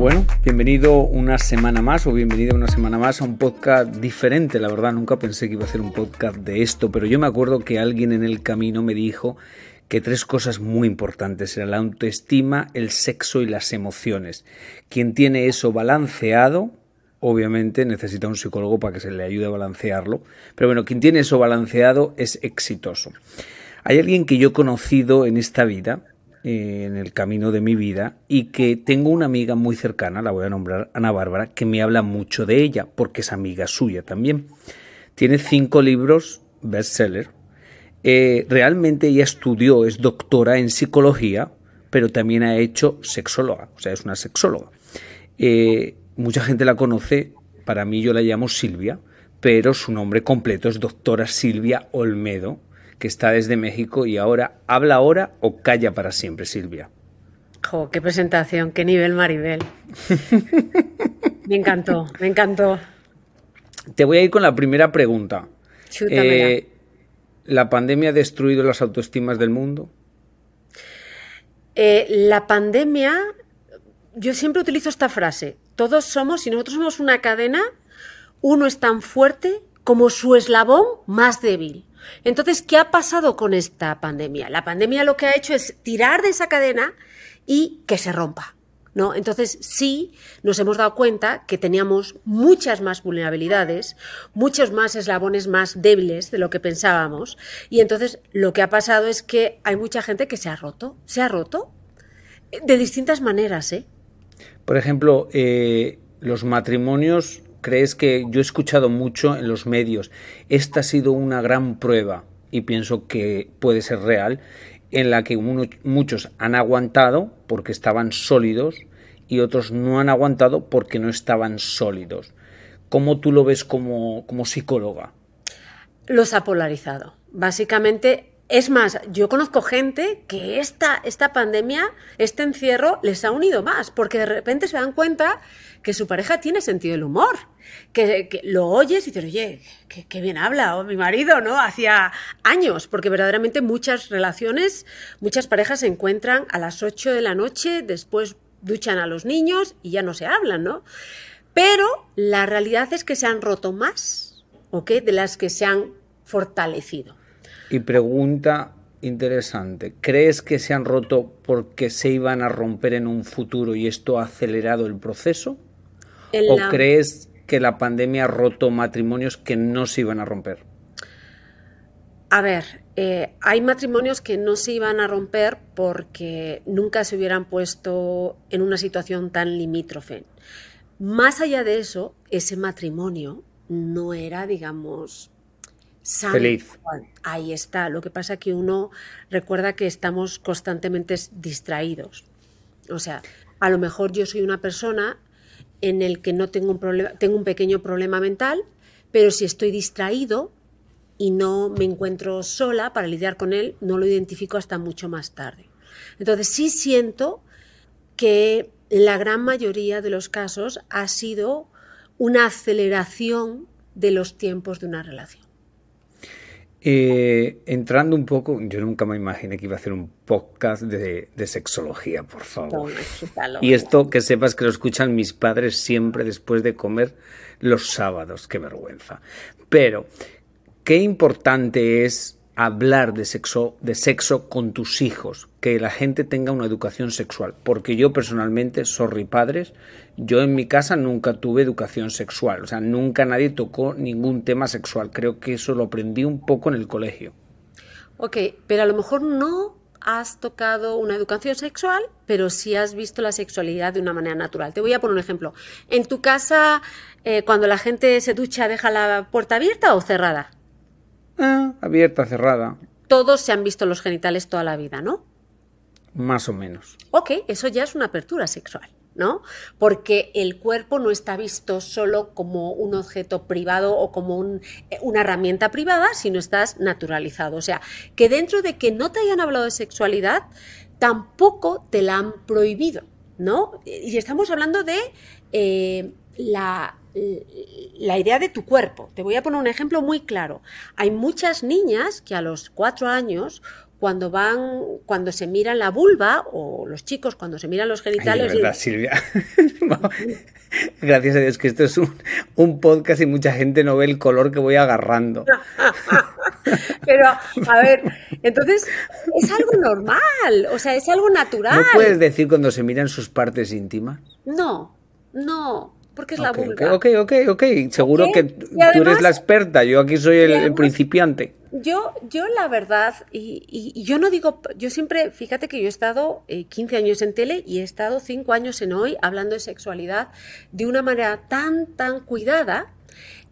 Bueno, bienvenido una semana más o bienvenido una semana más a un podcast diferente. La verdad, nunca pensé que iba a hacer un podcast de esto, pero yo me acuerdo que alguien en el camino me dijo que tres cosas muy importantes eran la autoestima, el sexo y las emociones. Quien tiene eso balanceado, obviamente necesita un psicólogo para que se le ayude a balancearlo, pero bueno, quien tiene eso balanceado es exitoso. Hay alguien que yo he conocido en esta vida, en el camino de mi vida y que tengo una amiga muy cercana, la voy a nombrar Ana Bárbara, que me habla mucho de ella porque es amiga suya también. Tiene cinco libros bestseller. Eh, realmente ella estudió, es doctora en psicología, pero también ha hecho sexóloga, o sea, es una sexóloga. Eh, mucha gente la conoce, para mí yo la llamo Silvia, pero su nombre completo es doctora Silvia Olmedo, que está desde México y ahora habla ahora o calla para siempre, Silvia. Jo, qué presentación, qué nivel Maribel. me encantó, me encantó. Te voy a ir con la primera pregunta. Eh, ¿La pandemia ha destruido las autoestimas del mundo? Eh, la pandemia, yo siempre utilizo esta frase, todos somos, si nosotros somos una cadena, uno es tan fuerte como su eslabón más débil. Entonces, ¿qué ha pasado con esta pandemia? La pandemia lo que ha hecho es tirar de esa cadena y que se rompa. ¿No? Entonces sí nos hemos dado cuenta que teníamos muchas más vulnerabilidades, muchos más eslabones más débiles de lo que pensábamos y entonces lo que ha pasado es que hay mucha gente que se ha roto, se ha roto de distintas maneras, ¿eh? Por ejemplo, eh, los matrimonios crees que yo he escuchado mucho en los medios, esta ha sido una gran prueba y pienso que puede ser real, en la que muchos han aguantado porque estaban sólidos y otros no han aguantado porque no estaban sólidos. ¿Cómo tú lo ves como, como psicóloga? Los ha polarizado. Básicamente es más, yo conozco gente que esta, esta pandemia, este encierro, les ha unido más, porque de repente se dan cuenta que su pareja tiene sentido del humor, que, lo oyes y dices, oye, qué, bien habla, o mi marido, ¿no? Hacía años, porque verdaderamente muchas relaciones, muchas parejas se encuentran a las 8 de la noche, después duchan a los niños y ya no se hablan, ¿no? Pero la realidad es que se han roto más, ¿ok? De las que se han fortalecido. Y pregunta interesante, ¿crees que se han roto porque se iban a romper en un futuro y esto ha acelerado el proceso? ¿O crees que la pandemia ha roto matrimonios que no se iban a romper? A ver, eh, hay matrimonios que no se iban a romper porque nunca se hubieran puesto en una situación tan limítrofe. Más allá de eso, ese matrimonio no era, digamos, Feliz. Ahí está. Lo que pasa es que uno recuerda que estamos constantemente distraídos. O sea, a lo mejor yo soy una persona en el que no tengo un problema, tengo un pequeño problema mental, pero si estoy distraído y no me encuentro sola para lidiar con él, no lo identifico hasta mucho más tarde. Entonces sí siento que la gran mayoría de los casos ha sido una aceleración de los tiempos de una relación. Eh, entrando un poco, yo nunca me imaginé que iba a hacer un podcast de, sexología, por favor. y esto que sepas que lo escuchan mis padres siempre después de comer los sábados, qué vergüenza. Pero, qué importante es hablar de sexo, de sexo con tus hijos, que la gente tenga una educación sexual. Porque yo personalmente, sorry padres, yo en mi casa nunca tuve educación sexual, o sea, nunca nadie tocó ningún tema sexual. Creo que eso lo aprendí un poco en el colegio. Ok, pero a lo mejor no has tocado una educación sexual, pero sí has visto la sexualidad de una manera natural. Te voy a poner un ejemplo. En tu casa, eh, cuando la gente se ducha, ¿deja la puerta abierta o cerrada? Ah, abierta, cerrada. Todos se han visto los genitales toda la vida, ¿no? Más o menos. Ok, eso ya es una apertura sexual. ¿no? Porque el cuerpo no está visto solo como un objeto privado o como eh, una herramienta privada, sino estás naturalizado. O sea, que dentro de que no te hayan hablado de sexualidad, tampoco te la han prohibido, ¿no? Y estamos hablando de eh, la, la idea de tu cuerpo. Te voy a poner un ejemplo muy claro. Hay muchas niñas que a los cuatro años cuando van, cuando se miran la vulva, o los chicos cuando se miran los genitales. verdad, Silvia. Gracias a Dios que esto es un, un, podcast y mucha gente no ve el color que voy agarrando. Pero, a ver, entonces es algo normal, o sea, es algo natural. ¿No puedes decir cuando se miran sus partes íntimas? No, no, porque es la vulva. Ok, ok, ok, seguro que tú eres la experta, yo aquí soy el principiante. Yo, yo la verdad, y, yo no digo, yo siempre, fíjate que yo he estado 15 eh, años en tele y he estado 5 años en hoy hablando de sexualidad de una manera tan, tan cuidada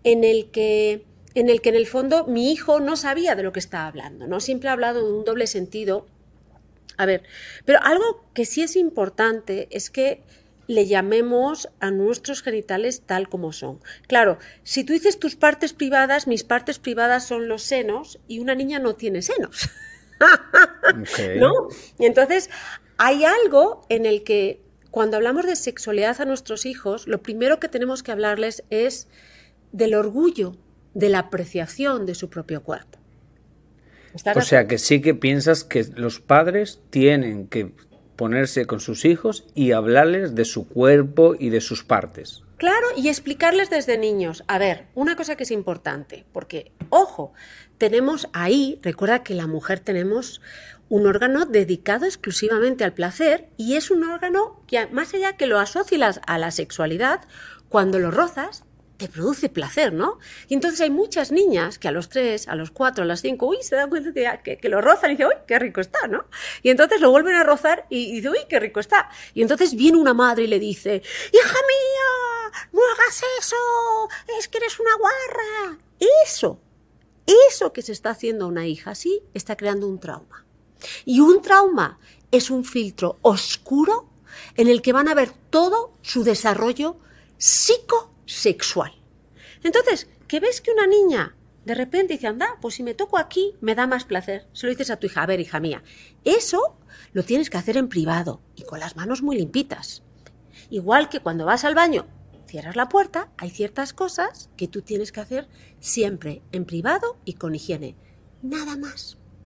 en el que en el que en el fondo mi hijo no sabía de lo que estaba hablando, ¿no? Siempre ha hablado de un doble sentido. A ver, pero algo que sí es importante es que le llamemos a nuestros genitales tal como son. Claro, si tú dices tus partes privadas, mis partes privadas son los senos y una niña no tiene senos. ¿No? Y entonces hay algo en el que cuando hablamos de sexualidad a nuestros hijos, lo primero que tenemos que hablarles es del orgullo, de la apreciación de su propio cuerpo. O sea que sí que piensas que los padres tienen que ponerse con sus hijos y hablarles de su cuerpo y de sus partes. Claro, y explicarles desde niños. A ver, una cosa que es importante, porque, ojo, tenemos ahí, recuerda que la mujer tenemos un órgano dedicado exclusivamente al placer y es un órgano que, más allá que lo asocias a la sexualidad, cuando lo rozas, te produce placer, ¿no? Y entonces hay muchas niñas que a los tres, a los cuatro, a las cinco, uy, se dan cuenta que, que, lo rozan y dicen, uy, qué rico está, ¿no? Y entonces lo vuelven a rozar y, dicen, uy, qué rico está. Y entonces viene una madre y le dice, hija mía, no hagas eso, es que eres una guarra. Eso, eso que se está haciendo a una hija así, está creando un trauma. Y un trauma es un filtro oscuro en el que van a ver todo su desarrollo psico sexual. Entonces, ¿qué ves que una niña de repente dice, anda, pues si me toco aquí, me da más placer. Se lo dices a tu hija, a ver, hija mía, eso lo tienes que hacer en privado y con las manos muy limpitas. Igual que cuando vas al baño, cierras la puerta, hay ciertas cosas que tú tienes que hacer siempre en privado y con higiene. Nada más.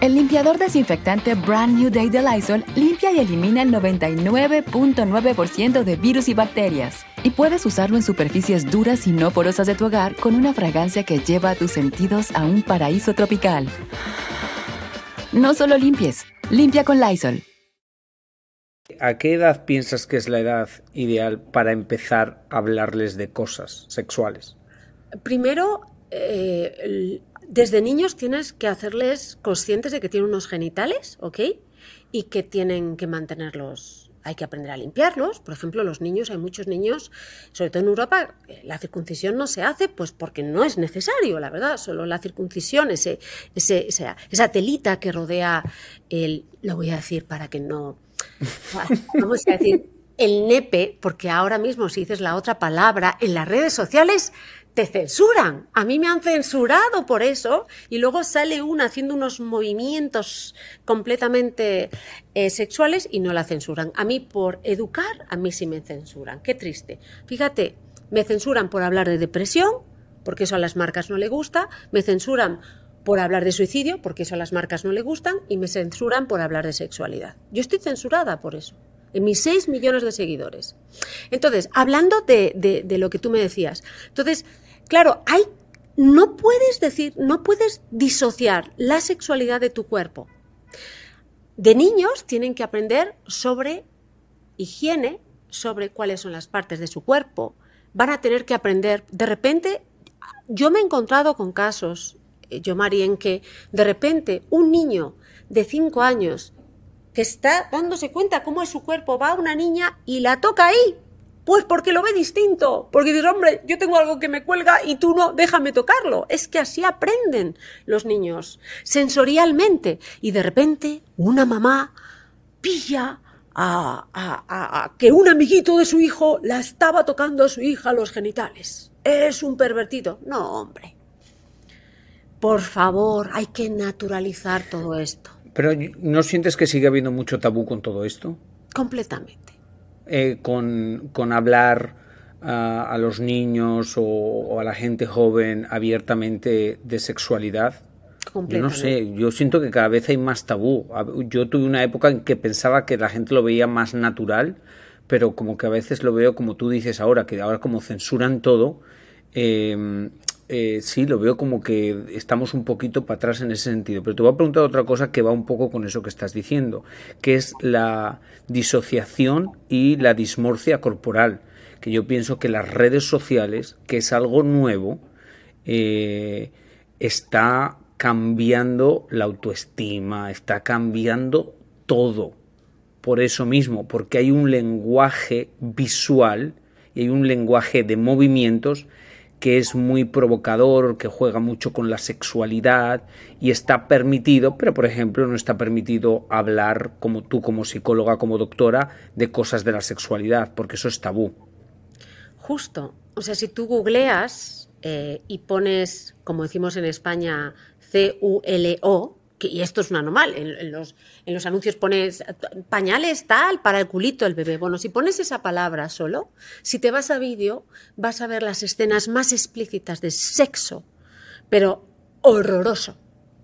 El limpiador desinfectante Brand New Day de Lysol limpia y elimina el 99.9% de virus y bacterias. Y puedes usarlo en superficies duras y no porosas de tu hogar con una fragancia que lleva a tus sentidos a un paraíso tropical. No solo limpies, limpia con Lysol. ¿A qué edad piensas que es la edad ideal para empezar a hablarles de cosas sexuales? Primero, eh, desde niños tienes que hacerles conscientes de que tienen unos genitales, ¿ok? Y que tienen que mantenerlos hay que aprender a limpiarlos. Por ejemplo, los niños, hay muchos niños, sobre todo en Europa, la circuncisión no se hace pues porque no es necesario, la verdad. Solo la circuncisión, ese, ese, esa, esa telita que rodea el, lo voy a decir para que no, vamos a decir, el nepe, porque ahora mismo si dices la otra palabra en las redes sociales, te censuran. A mí me han censurado por eso y luego sale una haciendo unos movimientos completamente eh, sexuales y no la censuran. A mí por educar, a mí sí me censuran. Qué triste. Fíjate, me censuran por hablar de depresión, porque eso a las marcas no le gusta. Me censuran por hablar de suicidio, porque eso a las marcas no le gustan. Y me censuran por hablar de sexualidad. Yo estoy censurada por eso en mis 6 millones de seguidores. Entonces, hablando de, de, lo que tú me decías, entonces, claro, hay, no puedes decir, no puedes disociar la sexualidad de tu cuerpo. De niños tienen que aprender sobre higiene, sobre cuáles son las partes de su cuerpo. Van a tener que aprender, de repente, yo me he encontrado con casos, eh, yo Mari, en que de repente un niño de 5 años que está dándose cuenta cómo es su cuerpo, va a una niña y la toca ahí. Pues porque lo ve distinto, porque dice, hombre, yo tengo algo que me cuelga y tú no, déjame tocarlo. Es que así aprenden los niños, sensorialmente. Y de repente, una mamá pilla a, a, que un amiguito de su hijo la estaba tocando a su hija los genitales. Es un pervertido. No, hombre. Por favor, hay que naturalizar todo esto. Pero ¿no sientes que sigue habiendo mucho tabú con todo esto? Completamente. Eh, con, con, hablar a, los niños o, a la gente joven abiertamente de sexualidad. Yo no sé, yo siento que cada vez hay más tabú. Yo tuve una época en que pensaba que la gente lo veía más natural, pero como que a veces lo veo como tú dices ahora, que ahora como censuran todo, eh, eh, sí, lo veo como que estamos un poquito para atrás en ese sentido. Pero te voy a preguntar otra cosa que va un poco con eso que estás diciendo, que es la disociación y la dismorcia corporal. Que yo pienso que las redes sociales, que es algo nuevo, eh, está cambiando la autoestima, está cambiando todo. Por eso mismo, porque hay un lenguaje visual y hay un lenguaje de movimientos que es muy provocador, que juega mucho con la sexualidad y está permitido, pero por ejemplo no está permitido hablar como tú como psicóloga, como doctora, de cosas de la sexualidad, porque eso es tabú. Justo. O sea, si tú googleas eh, y pones, como decimos en España, C-U-L-O, y esto es una normal, en, los, anuncios pones pañales tal para el culito del bebé. Bueno, si pones esa palabra solo, si te vas a vídeo, vas a ver las escenas más explícitas de sexo, pero horroroso,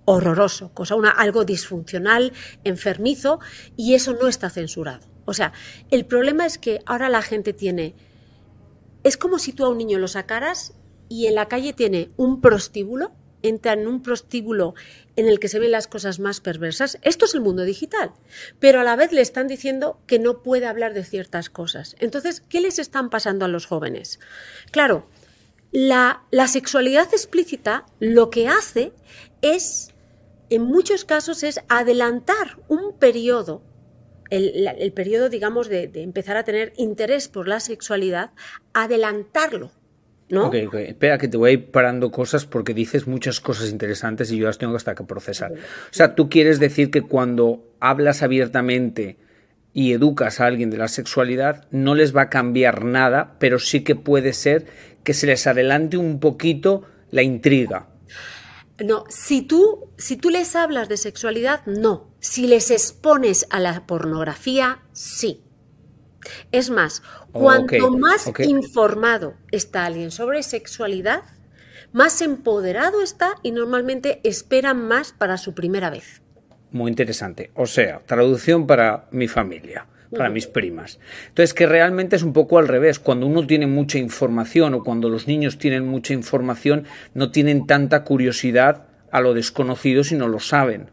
horroroso, cosa una, algo disfuncional, enfermizo, y eso no está censurado. O sea, el problema es que ahora la gente tiene, es como si tú a un niño lo sacaras y en la calle tiene un prostíbulo entra en un prostíbulo en el que se ven las cosas más perversas. Esto es el mundo digital, pero a la vez le están diciendo que no puede hablar de ciertas cosas. Entonces, ¿qué les están pasando a los jóvenes? Claro, la, sexualidad explícita lo que hace es, en muchos casos, es adelantar un periodo el, periodo, digamos, de, empezar a tener interés por la sexualidad, adelantarlo ¿no? Ok, Espera que te voy a ir parando cosas porque dices muchas cosas interesantes y yo las tengo hasta que procesar. O sea, tú quieres decir que cuando hablas abiertamente y educas a alguien de la sexualidad, no les va a cambiar nada, pero sí que puede ser que se les adelante un poquito la intriga. No, si tú, si tú les hablas de sexualidad, no. Si les expones a la pornografía, sí. Es más, cuanto más informado está alguien sobre sexualidad, más empoderado está y normalmente esperan más para su primera vez. Muy interesante. O sea, traducción para mi familia, para mis primas. Entonces, que realmente es un poco al revés. Cuando uno tiene mucha información o cuando los niños tienen mucha información, no tienen tanta curiosidad a lo desconocido si no lo saben.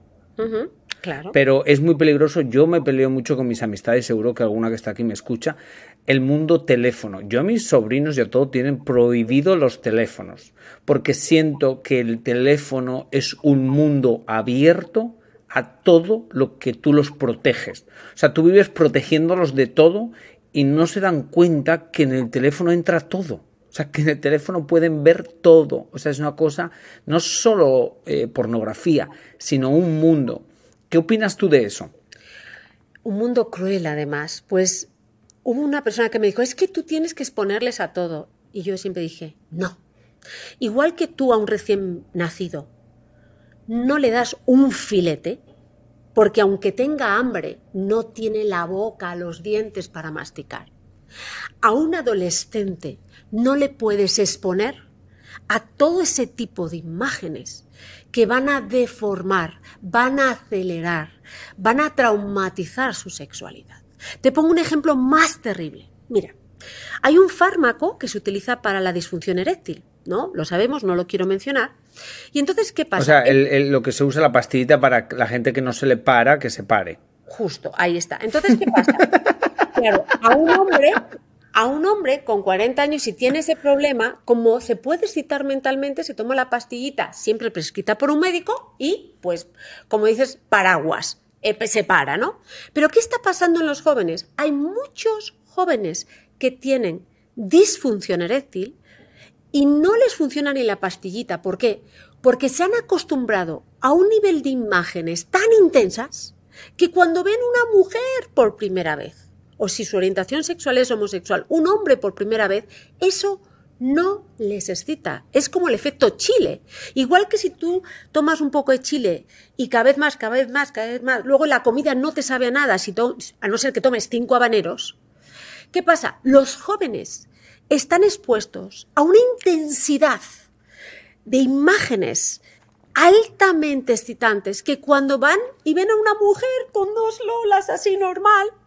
Pero es muy peligroso. Yo me peleo mucho con mis amistades, seguro que alguna que está aquí me escucha. El mundo teléfono. Yo a mis sobrinos ya todo tienen prohibido los teléfonos, porque siento que el teléfono es un mundo abierto a todo lo que tú los proteges. O sea, tú vives protegiéndolos de todo y no se dan cuenta que en el teléfono entra todo. O sea, que en el teléfono pueden ver todo. O sea, es una cosa, no solo eh, pornografía, sino un mundo. ¿Qué opinas tú de eso? Un mundo cruel, además. Pues hubo una persona que me dijo, es que tú tienes que exponerles a todo. Y yo siempre dije, no. Igual que tú a un recién nacido no le das un filete, porque aunque tenga hambre, no tiene la boca, los dientes para masticar. A un adolescente no le puedes exponer a todo ese tipo de imágenes que van a deformar, van a acelerar, van a traumatizar su sexualidad. Te pongo un ejemplo más terrible. Mira, hay un fármaco que se utiliza para la disfunción eréctil, ¿no? Lo sabemos, no lo quiero mencionar. Y entonces, ¿qué pasa? O sea, lo que se usa la pastillita para la gente que no se le para, que se pare. Justo, ahí está. Entonces, ¿qué pasa? claro, a un hombre, a un hombre con 40 años, si tiene ese problema, como se puede citar mentalmente, se toma la pastillita, siempre prescrita por un médico, y, pues, como dices, paraguas. Eh, se para, ¿no? Pero ¿qué está pasando en los jóvenes? Hay muchos jóvenes que tienen disfunción eréctil y no les funciona ni la pastillita. ¿Por qué? Porque se han acostumbrado a un nivel de imágenes tan intensas que cuando ven una mujer por primera vez, o si su orientación sexual es homosexual, un hombre por primera vez, eso no les excita. Es como el efecto chile. Igual que si tú tomas un poco de chile y cada vez más, cada vez más, cada vez más, luego la comida no te sabe a nada, si a no ser que tomes cinco habaneros. ¿Qué pasa? Los jóvenes están expuestos a una intensidad de imágenes altamente excitantes que cuando van y ven a una mujer con dos lolas así normal,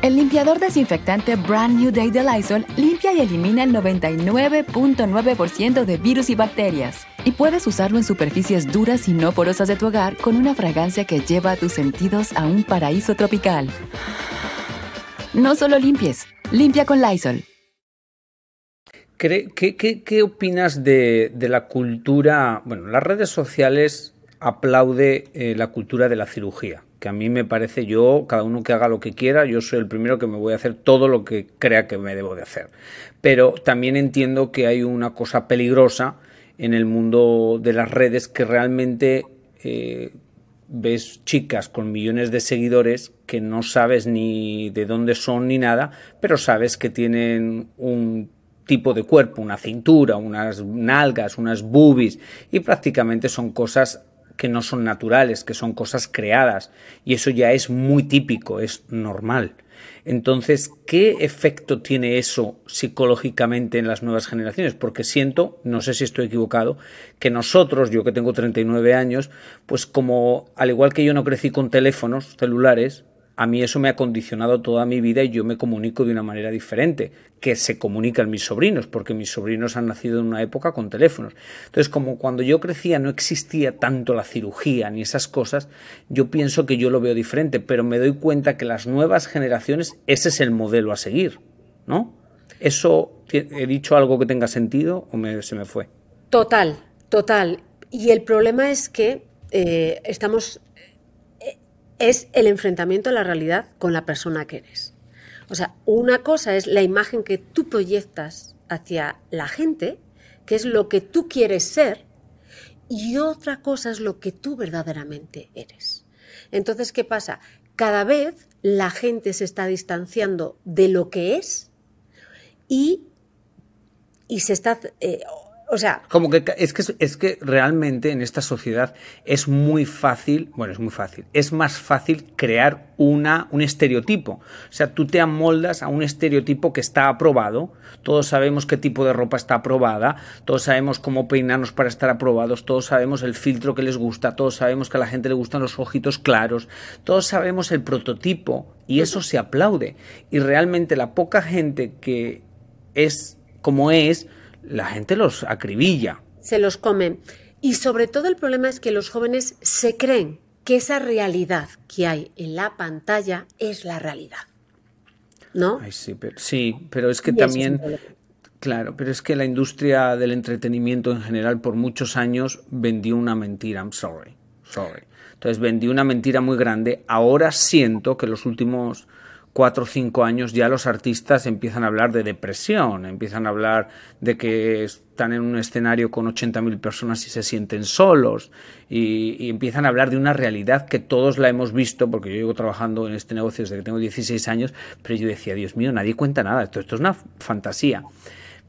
El limpiador desinfectante Brand New Day de Lysol limpia y elimina el 99.9% de virus y bacterias. Y puedes usarlo en superficies duras y no porosas de tu hogar con una fragancia que lleva a tus sentidos a un paraíso tropical. No solo limpies, limpia con Lysol. ¿Qué, opinas de, la cultura? Bueno, las redes sociales aplaude eh, la cultura de la cirugía que a mí me parece yo, cada uno que haga lo que quiera, yo soy el primero que me voy a hacer todo lo que crea que me debo de hacer. Pero también entiendo que hay una cosa peligrosa en el mundo de las redes que realmente eh, ves chicas con millones de seguidores que no sabes ni de dónde son ni nada, pero sabes que tienen un tipo de cuerpo, una cintura, unas nalgas, unas boobies y prácticamente son cosas que no son naturales, que son cosas creadas, y eso ya es muy típico, es normal. Entonces, ¿qué efecto tiene eso psicológicamente en las nuevas generaciones? Porque siento, no sé si estoy equivocado, que nosotros, yo que tengo 39 años, pues como al igual que yo no crecí con teléfonos celulares, a mí eso me ha condicionado toda mi vida y yo me comunico de una manera diferente que se comunican mis sobrinos, porque mis sobrinos han nacido en una época con teléfonos. Entonces, como cuando yo crecía no existía tanto la cirugía ni esas cosas, yo pienso que yo lo veo diferente, pero me doy cuenta que las nuevas generaciones, ese es el modelo a seguir, ¿no? ¿Eso he dicho algo que tenga sentido o se me fue? Total, total. Y el problema es que eh, estamos es el enfrentamiento a la realidad con la persona que eres. O sea, una cosa es la imagen que tú proyectas hacia la gente, que es lo que tú quieres ser, y otra cosa es lo que tú verdaderamente eres. Entonces, ¿qué pasa? Cada vez la gente se está distanciando de lo que es y, y se está, eh, O sea, como que es que es que realmente en esta sociedad es muy fácil, bueno, es muy fácil, es más fácil crear una un estereotipo. O sea, tú te amoldas a un estereotipo que está aprobado. Todos sabemos qué tipo de ropa está aprobada, todos sabemos cómo peinarnos para estar aprobados, todos sabemos el filtro que les gusta, todos sabemos que a la gente le gustan los ojitos claros, todos sabemos el prototipo y eso se aplaude. Y realmente la poca gente que es como es la gente los acribilla. Se los comen. Y sobre todo el problema es que los jóvenes se creen que esa realidad que hay en la pantalla es la realidad. ¿No? sí, pero, sí, pero es que también... claro, pero es que la industria del entretenimiento en general por muchos años vendió una mentira. I'm sorry. Sorry. Entonces vendió una mentira muy grande. Ahora siento que los últimos cuatro o cinco años ya los artistas empiezan a hablar de depresión, empiezan a hablar de que están en un escenario con 80.000 personas y se sienten solos y, empiezan a hablar de una realidad que todos la hemos visto, porque yo llevo trabajando en este negocio desde que tengo 16 años, pero yo decía, Dios mío, nadie cuenta nada, esto, esto es una fantasía.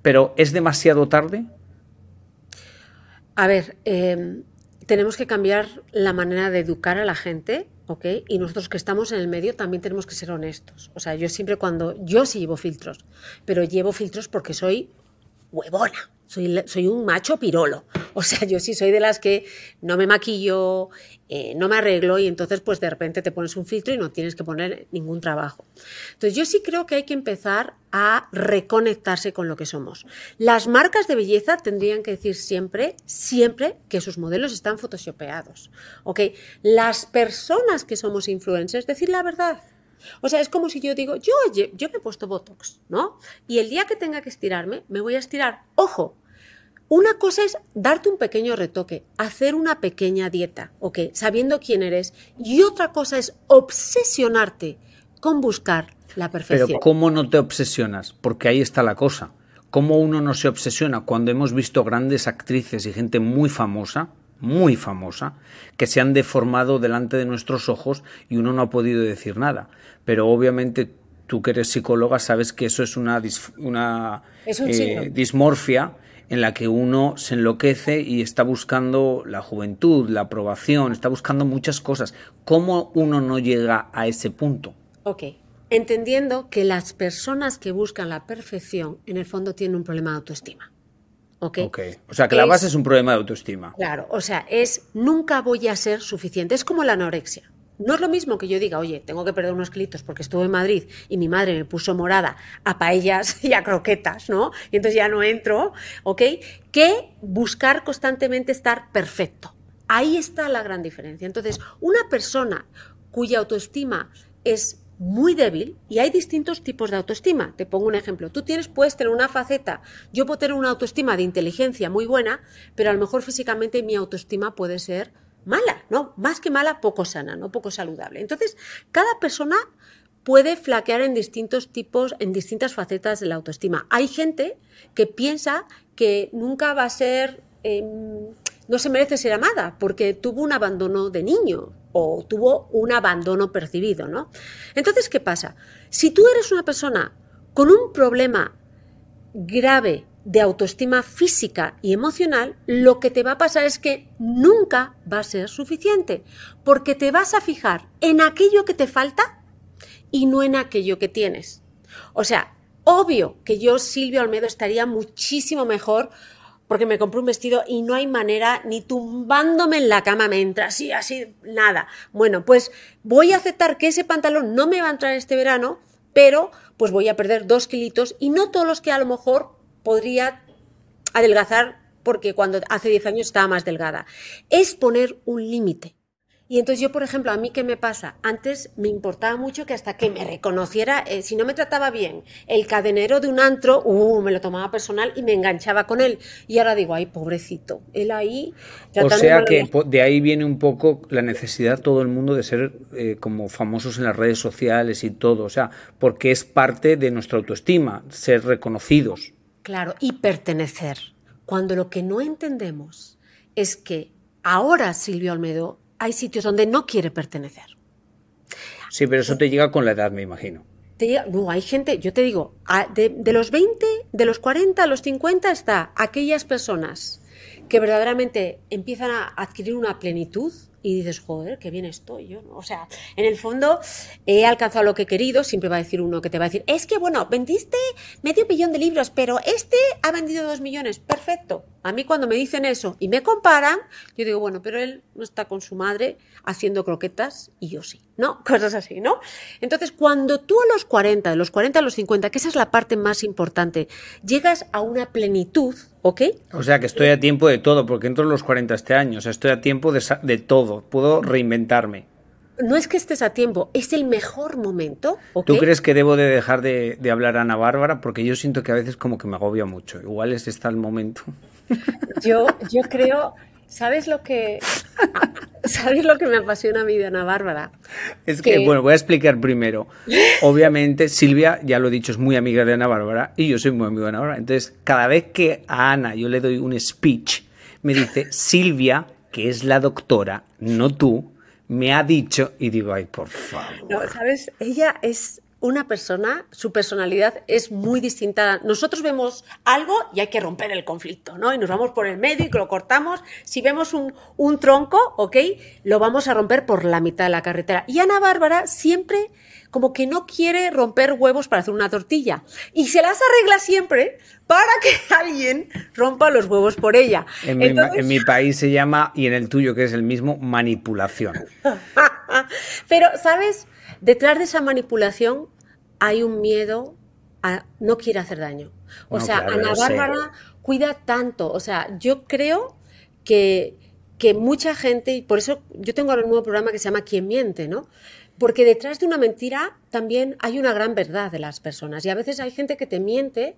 Pero ¿es demasiado tarde? A ver, eh, tenemos que cambiar la manera de educar a la gente ¿ok? Y nosotros que estamos en el medio también tenemos que ser honestos. O sea, yo siempre cuando, yo sí llevo filtros, pero llevo filtros porque soy huevona soy, soy un macho pirolo. O sea, yo sí soy de las que no me maquillo, eh, no me arreglo y entonces pues de repente te pones un filtro y no tienes que poner ningún trabajo. Entonces yo sí creo que hay que empezar a reconectarse con lo que somos. Las marcas de belleza tendrían que decir siempre, siempre que sus modelos están photoshopeados. ¿Ok? Las personas que somos influencers, decir la verdad. O sea, es como si yo digo, yo, yo me he puesto Botox, ¿no? Y el día que tenga que estirarme, me voy a estirar. Ojo, una cosa es darte un pequeño retoque, hacer una pequeña dieta, ¿ok? Sabiendo quién eres. Y otra cosa es obsesionarte con buscar la perfección. Pero ¿cómo no te obsesionas? Porque ahí está la cosa. ¿Cómo uno no se obsesiona cuando hemos visto grandes actrices y gente muy famosa muy famosa, que se han deformado delante de nuestros ojos y uno no ha podido decir nada. Pero obviamente tú que eres psicóloga sabes que eso es una, una eh, dismorfia en la que uno se enloquece y está buscando la juventud, la aprobación, está buscando muchas cosas. ¿Cómo uno no llega a ese punto? Ok, entendiendo que las personas que buscan la perfección en el fondo tienen un problema de autoestima. ¿ok? O sea, que la base es un problema de autoestima. Claro, o sea, es nunca voy a ser suficiente. Es como la anorexia. No es lo mismo que yo diga, oye, tengo que perder unos kilitos porque estuve en Madrid y mi madre me puso morada a paellas y a croquetas, ¿no? Y entonces ya no entro, ¿ok? Que buscar constantemente estar perfecto. Ahí está la gran diferencia. Entonces, una persona cuya autoestima es muy débil y hay distintos tipos de autoestima. Te pongo un ejemplo. Tú tienes, puedes tener una faceta, yo puedo tener una autoestima de inteligencia muy buena, pero a lo mejor físicamente mi autoestima puede ser mala, ¿no? Más que mala, poco sana, ¿no? Poco saludable. Entonces, cada persona puede flaquear en distintos tipos, en distintas facetas de la autoestima. Hay gente que piensa que nunca va a ser, em, no se merece ser amada porque tuvo un abandono de niño, o tuvo un abandono percibido, ¿no? Entonces, ¿qué pasa? Si tú eres una persona con un problema grave de autoestima física y emocional, lo que te va a pasar es que nunca va a ser suficiente, porque te vas a fijar en aquello que te falta y no en aquello que tienes. O sea, obvio que yo, Silvio Almedo, estaría muchísimo mejor porque me compré un vestido y no hay manera ni tumbándome en la cama me entra así, así, nada. Bueno, pues voy a aceptar que ese pantalón no me va a entrar este verano, pero pues voy a perder dos kilitos y no todos los que a lo mejor podría adelgazar porque cuando hace 10 años estaba más delgada. Es poner un límite. Y entonces yo, por ejemplo, a mí qué me pasa? Antes me importaba mucho que hasta que me reconociera, eh, si no me trataba bien, el cadenero de un antro, uh, me lo tomaba personal y me enganchaba con él. Y ahora digo, ay, pobrecito, él ahí... O sea que de ahí viene un poco la necesidad todo el mundo de ser eh, como famosos en las redes sociales y todo, o sea, porque es parte de nuestra autoestima, ser reconocidos. Claro, y pertenecer. Cuando lo que no entendemos es que ahora Silvio Almedo hay sitios donde no quiere pertenecer. Sí, pero eso te llega con la edad, me imagino. no, hay gente, yo te digo, de, de los 20, de los 40 a los 50 está aquellas personas que verdaderamente empiezan a adquirir una plenitud y dices, joder, qué bien estoy yo, ¿no? O sea, en el fondo he alcanzado lo que he querido, siempre va a decir uno que te va a decir, es que bueno, vendiste medio millón de libros, pero este ha vendido dos millones, perfecto. A mí cuando me dicen eso y me comparan, yo digo, bueno, pero él no está con su madre haciendo croquetas y yo sí, ¿no? Cosas así, ¿no? Entonces, cuando tú a los 40, de los 40 a los 50, que esa es la parte más importante, llegas a una plenitud, ¿ok? O sea, que estoy a tiempo de todo, porque entro en los 40 este año, o sea, estoy a tiempo de, de todo, puedo reinventarme no es que estés a tiempo, es el mejor momento. ¿Tú crees que debo de dejar de, de, hablar a Ana Bárbara? Porque yo siento que a veces como que me agobia mucho. Igual es está el momento. Yo, yo creo, ¿sabes lo que ¿Sabes lo que me apasiona a mí de Ana Bárbara? Es que, bueno, voy a explicar primero. Obviamente, Silvia, ya lo he dicho, es muy amiga de Ana Bárbara y yo soy muy amigo de Ana Bárbara. Entonces, cada vez que a Ana yo le doy un speech, me dice, Silvia, que es la doctora, no tú, me ha dicho, y digo, ay, por favor. No, ¿sabes? Ella es una persona, su personalidad es muy distinta. Nosotros vemos algo y hay que romper el conflicto, ¿no? Y nos vamos por el medio y lo cortamos. Si vemos un, un tronco, ¿ok? Lo vamos a romper por la mitad de la carretera. Y Ana Bárbara siempre como que no quiere romper huevos para hacer una tortilla. Y se las arregla siempre para que alguien rompa los huevos por ella. En, mi, en mi país se llama, y en el tuyo que es el mismo, manipulación. Pero, ¿sabes? Detrás de esa manipulación hay un miedo a no quiere hacer daño. O sea, Ana Bárbara cuida tanto. O sea, yo creo que, que mucha gente, y por eso yo tengo ahora un nuevo programa que se llama Quién miente, ¿no? Porque detrás de una mentira también hay una gran verdad de las personas. Y a veces hay gente que te miente,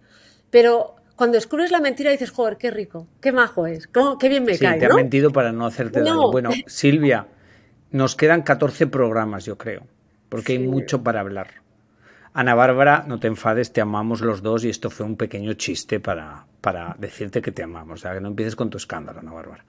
pero cuando descubres la mentira dices, joder, qué rico, qué majo es, qué bien me cae. te ha mentido para no hacerte daño. Bueno, Silvia, nos quedan 14 programas, yo creo porque hay mucho para hablar. Ana Bárbara, no te enfades, te amamos los dos y esto fue un pequeño chiste para, para decirte que te amamos. O sea, que no empieces con tu escándalo, Ana Bárbara.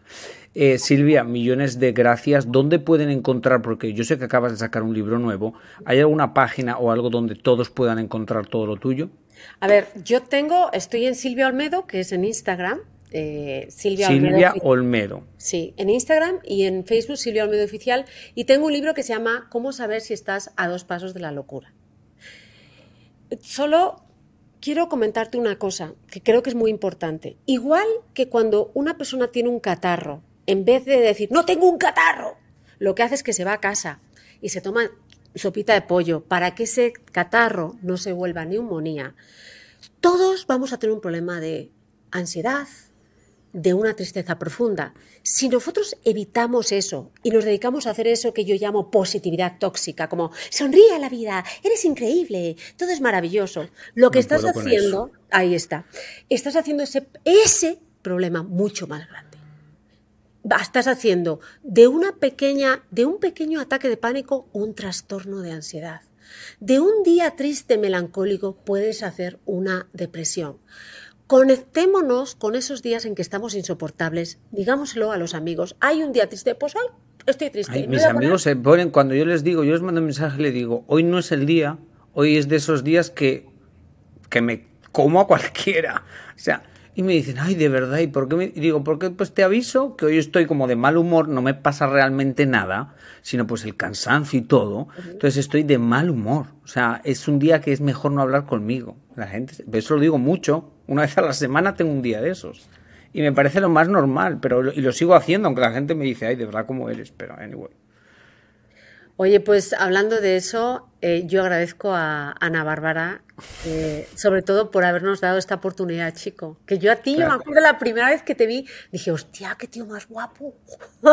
Eh, Silvia, millones de gracias. ¿Dónde pueden encontrar? Porque yo sé que acabas de sacar un libro nuevo. ¿Hay alguna página o algo donde todos puedan encontrar todo lo tuyo? A ver, yo tengo, estoy en Silvia Olmedo, que es en Instagram, eh, Silvia, Olmedo. Sí, en Instagram y en Facebook Silvia Olmedo Oficial. Y tengo un libro que se llama Cómo saber si estás a dos pasos de la locura. Solo quiero comentarte una cosa que creo que es muy importante. Igual que cuando una persona tiene un catarro, en vez de decir, no tengo un catarro, lo que hace es que se va a casa y se toma sopita de pollo para que ese catarro no se vuelva neumonía. Todos vamos a tener un problema de ansiedad, de una tristeza profunda. Si nosotros evitamos eso y nos dedicamos a hacer eso que yo llamo positividad tóxica, como sonríe a la vida, eres increíble, todo es maravilloso, lo que estás haciendo, ahí está, estás haciendo ese, ese problema mucho más grande. Estás haciendo de una pequeña, de un pequeño ataque de pánico un trastorno de ansiedad. De un día triste melancólico puedes hacer una depresión. Conectémonos con esos días en que estamos insoportables. Digámoslo a los amigos. Hay un día triste, pues hoy estoy triste. mis amigos se ponen, cuando yo les digo, yo les mando un mensaje, le digo, hoy no es el día, hoy es de esos días que, que me como a cualquiera. O sea, y me dicen, ay, de verdad, ¿y por qué? Me... digo, porque pues te aviso que hoy estoy como de mal humor, no me pasa realmente nada, sino pues el cansancio y todo. Entonces estoy de mal humor. O sea, es un día que es mejor no hablar conmigo. La gente, eso lo digo mucho. Una vez a la semana tengo un día de esos. Y me parece lo más normal, pero y lo sigo haciendo, aunque la gente me dice, ay, de verdad, ¿cómo eres? Pero, anyway. Oye, pues hablando de eso, eh, yo agradezco a Ana Bárbara, eh, sobre todo por habernos dado esta oportunidad, chico. Que yo a ti, yo me acuerdo la primera vez que te vi, dije, hostia, qué tío más guapo.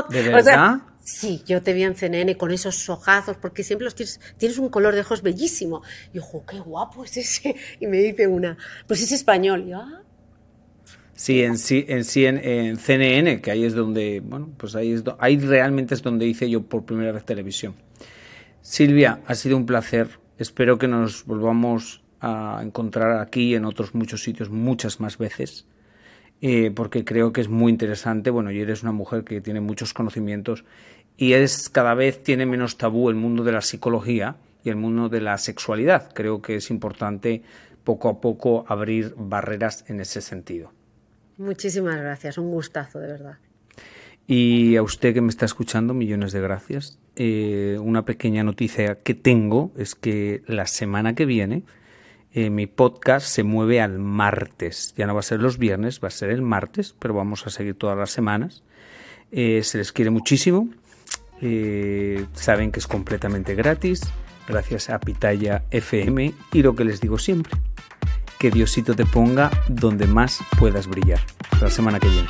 ¿De verdad? sí, yo te vi en CNN con esos ojazos, porque siempre los tienes, tienes un color de ojos bellísimo. Y yo, qué guapo es ese. Y me dice una, pues es español. Y yo, ah, Sí, en, sí, en, sí en, CNN, que ahí es donde, bueno, pues ahí, es ahí realmente es donde hice yo por primera vez televisión. Silvia, ha sido un placer. Espero que nos volvamos a encontrar aquí y en otros muchos sitios muchas más veces, eh, porque creo que es muy interesante. Bueno, y eres una mujer que tiene muchos conocimientos y es cada vez tiene menos tabú el mundo de la psicología y el mundo de la sexualidad. Creo que es importante poco a poco abrir barreras en ese sentido. Muchísimas gracias, un gustazo, de verdad. Y a usted que me está escuchando, millones de gracias. Eh, una pequeña noticia que tengo es que la semana que viene eh, mi podcast se mueve al martes. Ya no va a ser los viernes, va a ser el martes, pero vamos a seguir todas las semanas. Eh, se les quiere muchísimo. saben que es completamente gratis, gracias a Pitaya FM y lo que les digo siempre, que Diosito te ponga donde más puedas brillar. la semana que viene.